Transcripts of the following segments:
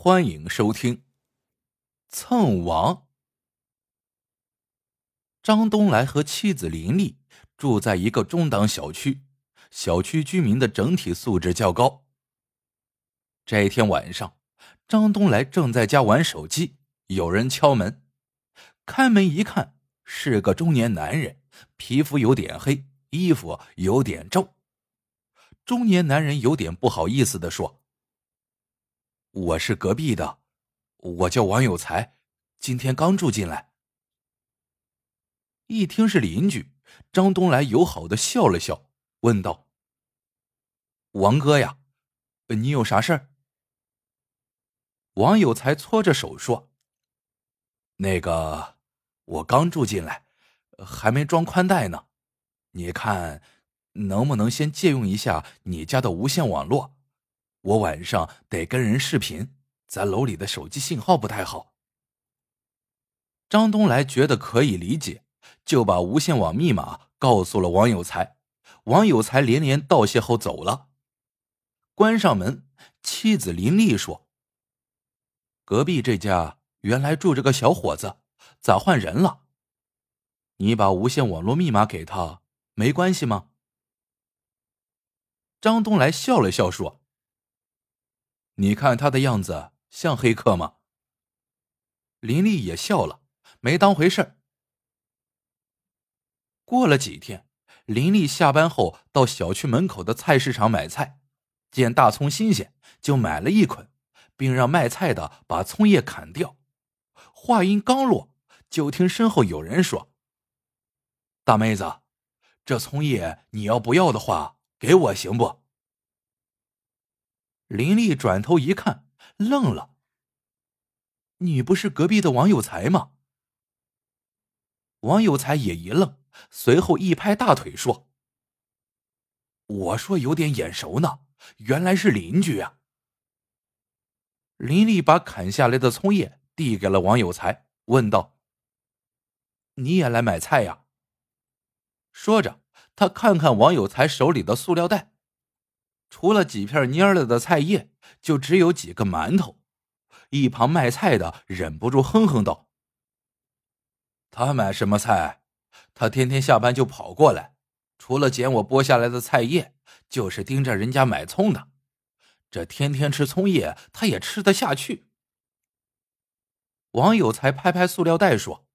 欢迎收听《蹭王》。张东来和妻子林丽住在一个中档小区，小区居民的整体素质较高。这一天晚上，张东来正在家玩手机，有人敲门。开门一看，是个中年男人，皮肤有点黑，衣服有点皱。中年男人有点不好意思的说。我是隔壁的，我叫王有才，今天刚住进来。一听是邻居，张东来友好的笑了笑，问道：“王哥呀，你有啥事儿？”王有才搓着手说：“那个，我刚住进来，还没装宽带呢，你看能不能先借用一下你家的无线网络？”我晚上得跟人视频，咱楼里的手机信号不太好。张东来觉得可以理解，就把无线网密码告诉了王有才。王有才连连道谢后走了。关上门，妻子林丽说：“隔壁这家原来住着个小伙子，咋换人了？你把无线网络密码给他，没关系吗？”张东来笑了笑说。你看他的样子像黑客吗？林丽也笑了，没当回事过了几天，林丽下班后到小区门口的菜市场买菜，见大葱新鲜，就买了一捆，并让卖菜的把葱叶砍掉。话音刚落，就听身后有人说：“大妹子，这葱叶你要不要的话，给我行不？”林丽转头一看，愣了。你不是隔壁的王有才吗？王有才也一愣，随后一拍大腿说：“我说有点眼熟呢，原来是邻居啊。”林丽把砍下来的葱叶递给了王有才，问道：“你也来买菜呀？”说着，他看看王有才手里的塑料袋。除了几片蔫了的菜叶，就只有几个馒头。一旁卖菜的忍不住哼哼道：“他买什么菜？他天天下班就跑过来，除了捡我剥下来的菜叶，就是盯着人家买葱的。这天天吃葱叶，他也吃得下去。”王有才拍拍塑料袋说：“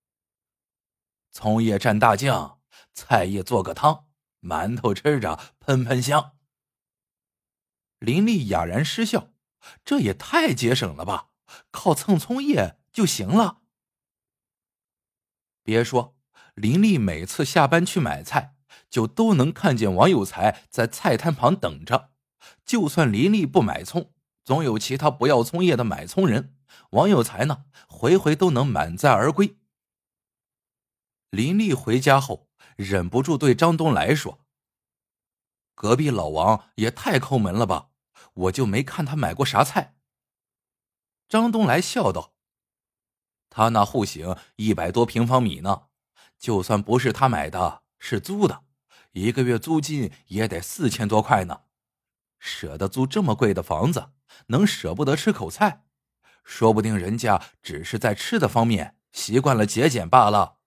葱叶蘸大酱，菜叶做个汤，馒头吃着喷喷香。”林丽哑然失笑，这也太节省了吧！靠蹭葱叶就行了。别说，林丽每次下班去买菜，就都能看见王有才在菜摊旁等着。就算林丽不买葱，总有其他不要葱叶的买葱人。王有才呢，回回都能满载而归。林丽回家后，忍不住对张东来说：“隔壁老王也太抠门了吧！”我就没看他买过啥菜。张东来笑道：“他那户型一百多平方米呢，就算不是他买的，是租的，一个月租金也得四千多块呢。舍得租这么贵的房子，能舍不得吃口菜？说不定人家只是在吃的方面习惯了节俭罢了。”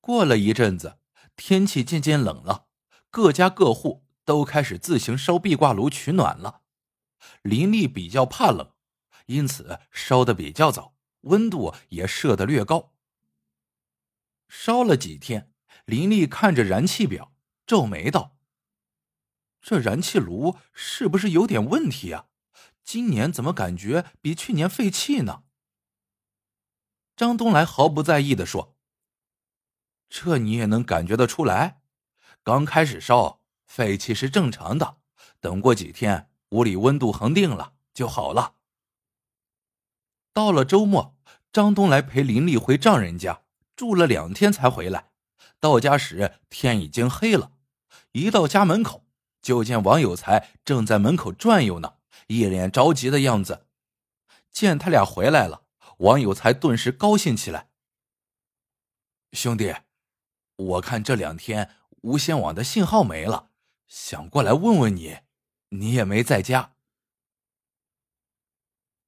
过了一阵子，天气渐渐冷了，各家各户。都开始自行烧壁挂炉取暖了。林丽比较怕冷，因此烧的比较早，温度也设的略高。烧了几天，林丽看着燃气表，皱眉道：“这燃气炉是不是有点问题啊？今年怎么感觉比去年费气呢？”张东来毫不在意的说：“这你也能感觉得出来，刚开始烧。”废气是正常的，等过几天屋里温度恒定了就好了。到了周末，张东来陪林丽回丈人家住了两天才回来。到家时天已经黑了，一到家门口就见王有才正在门口转悠呢，一脸着急的样子。见他俩回来了，王有才顿时高兴起来。兄弟，我看这两天无线网的信号没了。想过来问问你，你也没在家。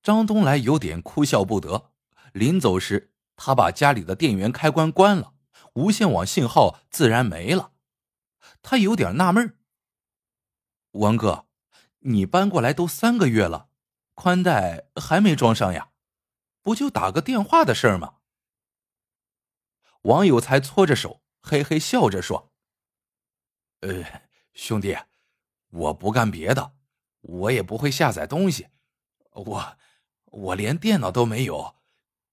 张东来有点哭笑不得。临走时，他把家里的电源开关关了，无线网信号自然没了。他有点纳闷王哥，你搬过来都三个月了，宽带还没装上呀？不就打个电话的事儿吗？”王有才搓着手，嘿嘿笑着说：“呃，兄弟，我不干别的，我也不会下载东西，我我连电脑都没有，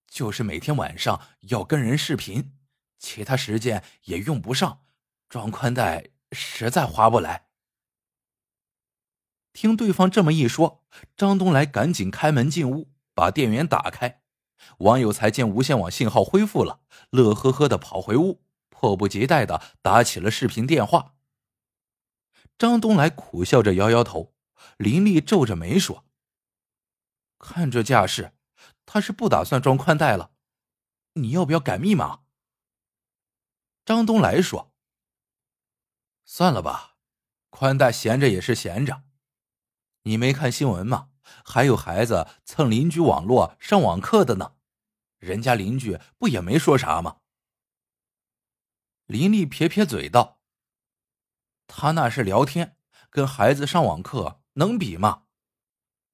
就是每天晚上要跟人视频，其他时间也用不上，装宽带实在划不来。”听对方这么一说，张东来赶紧开门进屋，把电源打开。王有才见无线网信号恢复了，乐呵呵的跑回屋，迫不及待的打起了视频电话。张东来苦笑着摇摇头，林丽皱着眉说：“看这架势，他是不打算装宽带了。你要不要改密码？”张东来说：“算了吧，宽带闲着也是闲着。你没看新闻吗？”还有孩子蹭邻居网络上网课的呢，人家邻居不也没说啥吗？林丽撇撇嘴道：“他那是聊天，跟孩子上网课能比吗？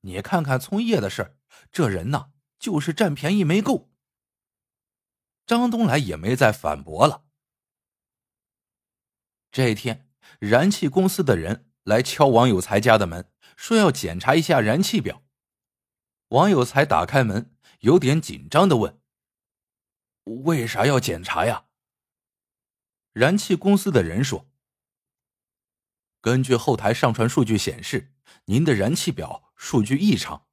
你看看从业的事这人呢就是占便宜没够。”张东来也没再反驳了。这一天，燃气公司的人来敲王有才家的门。说要检查一下燃气表，王有才打开门，有点紧张的问：“为啥要检查呀？”燃气公司的人说：“根据后台上传数据显示，您的燃气表数据异常，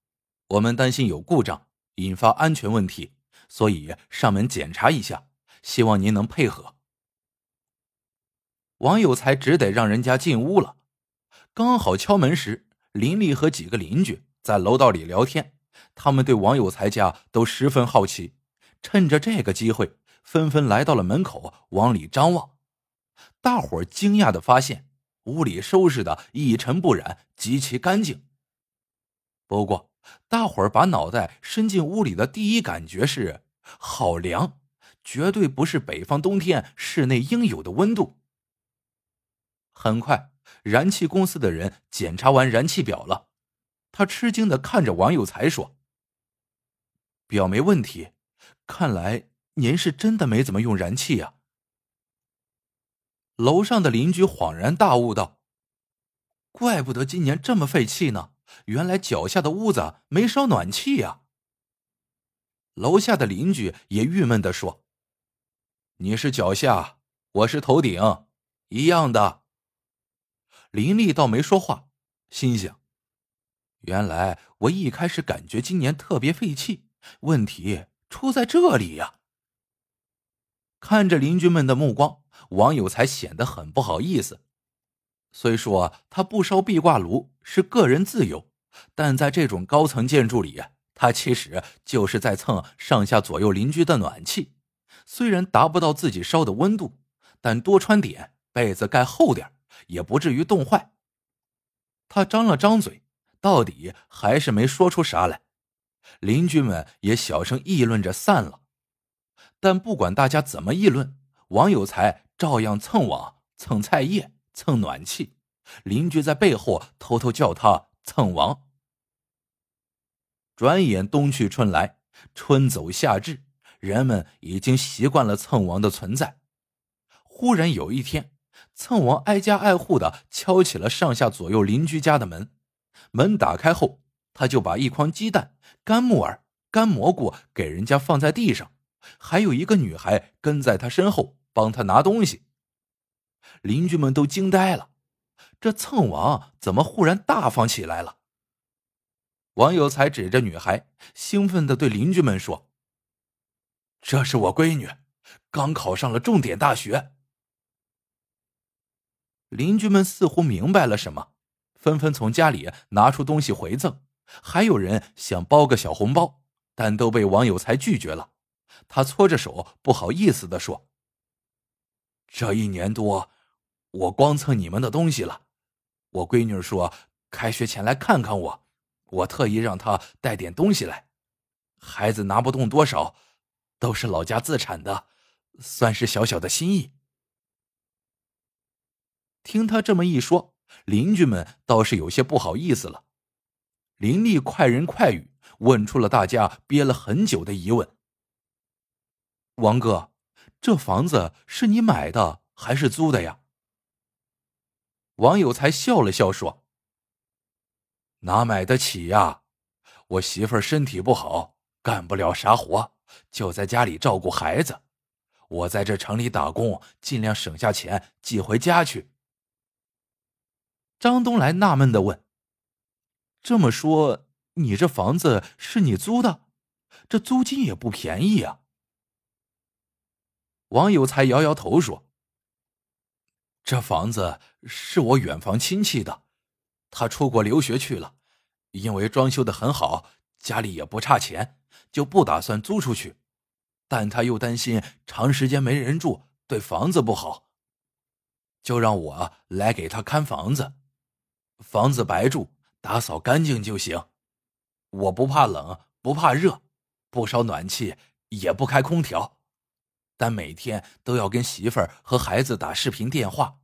我们担心有故障，引发安全问题，所以上门检查一下，希望您能配合。”王有才只得让人家进屋了，刚好敲门时。林丽和几个邻居在楼道里聊天，他们对王有才家都十分好奇，趁着这个机会，纷纷来到了门口往里张望。大伙儿惊讶的发现，屋里收拾的一尘不染，极其干净。不过，大伙儿把脑袋伸进屋里的第一感觉是好凉，绝对不是北方冬天室内应有的温度。很快。燃气公司的人检查完燃气表了，他吃惊的看着王有才说：“表没问题，看来您是真的没怎么用燃气呀。”楼上的邻居恍然大悟道：“怪不得今年这么费气呢，原来脚下的屋子没烧暖气呀。”楼下的邻居也郁闷的说：“你是脚下，我是头顶，一样的。”林丽倒没说话，心想：“原来我一开始感觉今年特别费气，问题出在这里呀。”看着邻居们的目光，王有才显得很不好意思。虽说他不烧壁挂炉是个人自由，但在这种高层建筑里，他其实就是在蹭上下左右邻居的暖气。虽然达不到自己烧的温度，但多穿点被子，盖厚点也不至于冻坏。他张了张嘴，到底还是没说出啥来。邻居们也小声议论着散了。但不管大家怎么议论，王有才照样蹭网、蹭菜叶、蹭暖气。邻居在背后偷偷叫他蹭王。转眼冬去春来，春走夏至，人们已经习惯了蹭王的存在。忽然有一天。蹭王挨家挨户的敲起了上下左右邻居家的门，门打开后，他就把一筐鸡蛋、干木耳、干蘑菇给人家放在地上，还有一个女孩跟在他身后帮他拿东西。邻居们都惊呆了，这蹭王怎么忽然大方起来了？王有才指着女孩，兴奋的对邻居们说：“这是我闺女，刚考上了重点大学。”邻居们似乎明白了什么，纷纷从家里拿出东西回赠，还有人想包个小红包，但都被王有才拒绝了。他搓着手，不好意思的说：“这一年多，我光蹭你们的东西了。我闺女说开学前来看看我，我特意让她带点东西来。孩子拿不动多少，都是老家自产的，算是小小的心意。听他这么一说，邻居们倒是有些不好意思了。林丽快人快语，问出了大家憋了很久的疑问：“王哥，这房子是你买的还是租的呀？”王有才笑了笑说：“哪买得起呀？我媳妇儿身体不好。”干不了啥活，就在家里照顾孩子。我在这城里打工，尽量省下钱寄回家去。张东来纳闷的问：“这么说，你这房子是你租的？这租金也不便宜啊。”王有才摇摇头说：“这房子是我远房亲戚的，他出国留学去了，因为装修的很好，家里也不差钱。”就不打算租出去，但他又担心长时间没人住对房子不好，就让我来给他看房子。房子白住，打扫干净就行。我不怕冷，不怕热，不烧暖气，也不开空调，但每天都要跟媳妇儿和孩子打视频电话，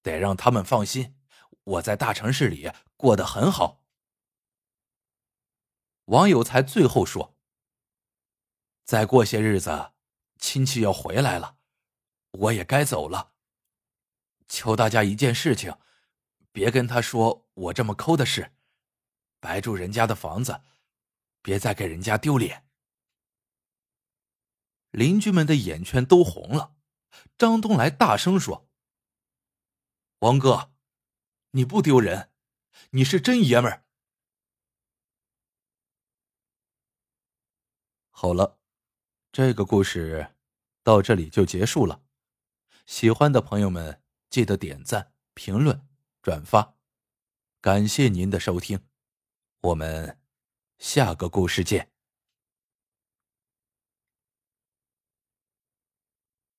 得让他们放心，我在大城市里过得很好。王有才最后说。再过些日子，亲戚要回来了，我也该走了。求大家一件事情，别跟他说我这么抠的事，白住人家的房子，别再给人家丢脸。邻居们的眼圈都红了。张东来大声说：“王哥，你不丢人，你是真爷们儿。”好了。这个故事到这里就结束了。喜欢的朋友们记得点赞、评论、转发，感谢您的收听，我们下个故事见。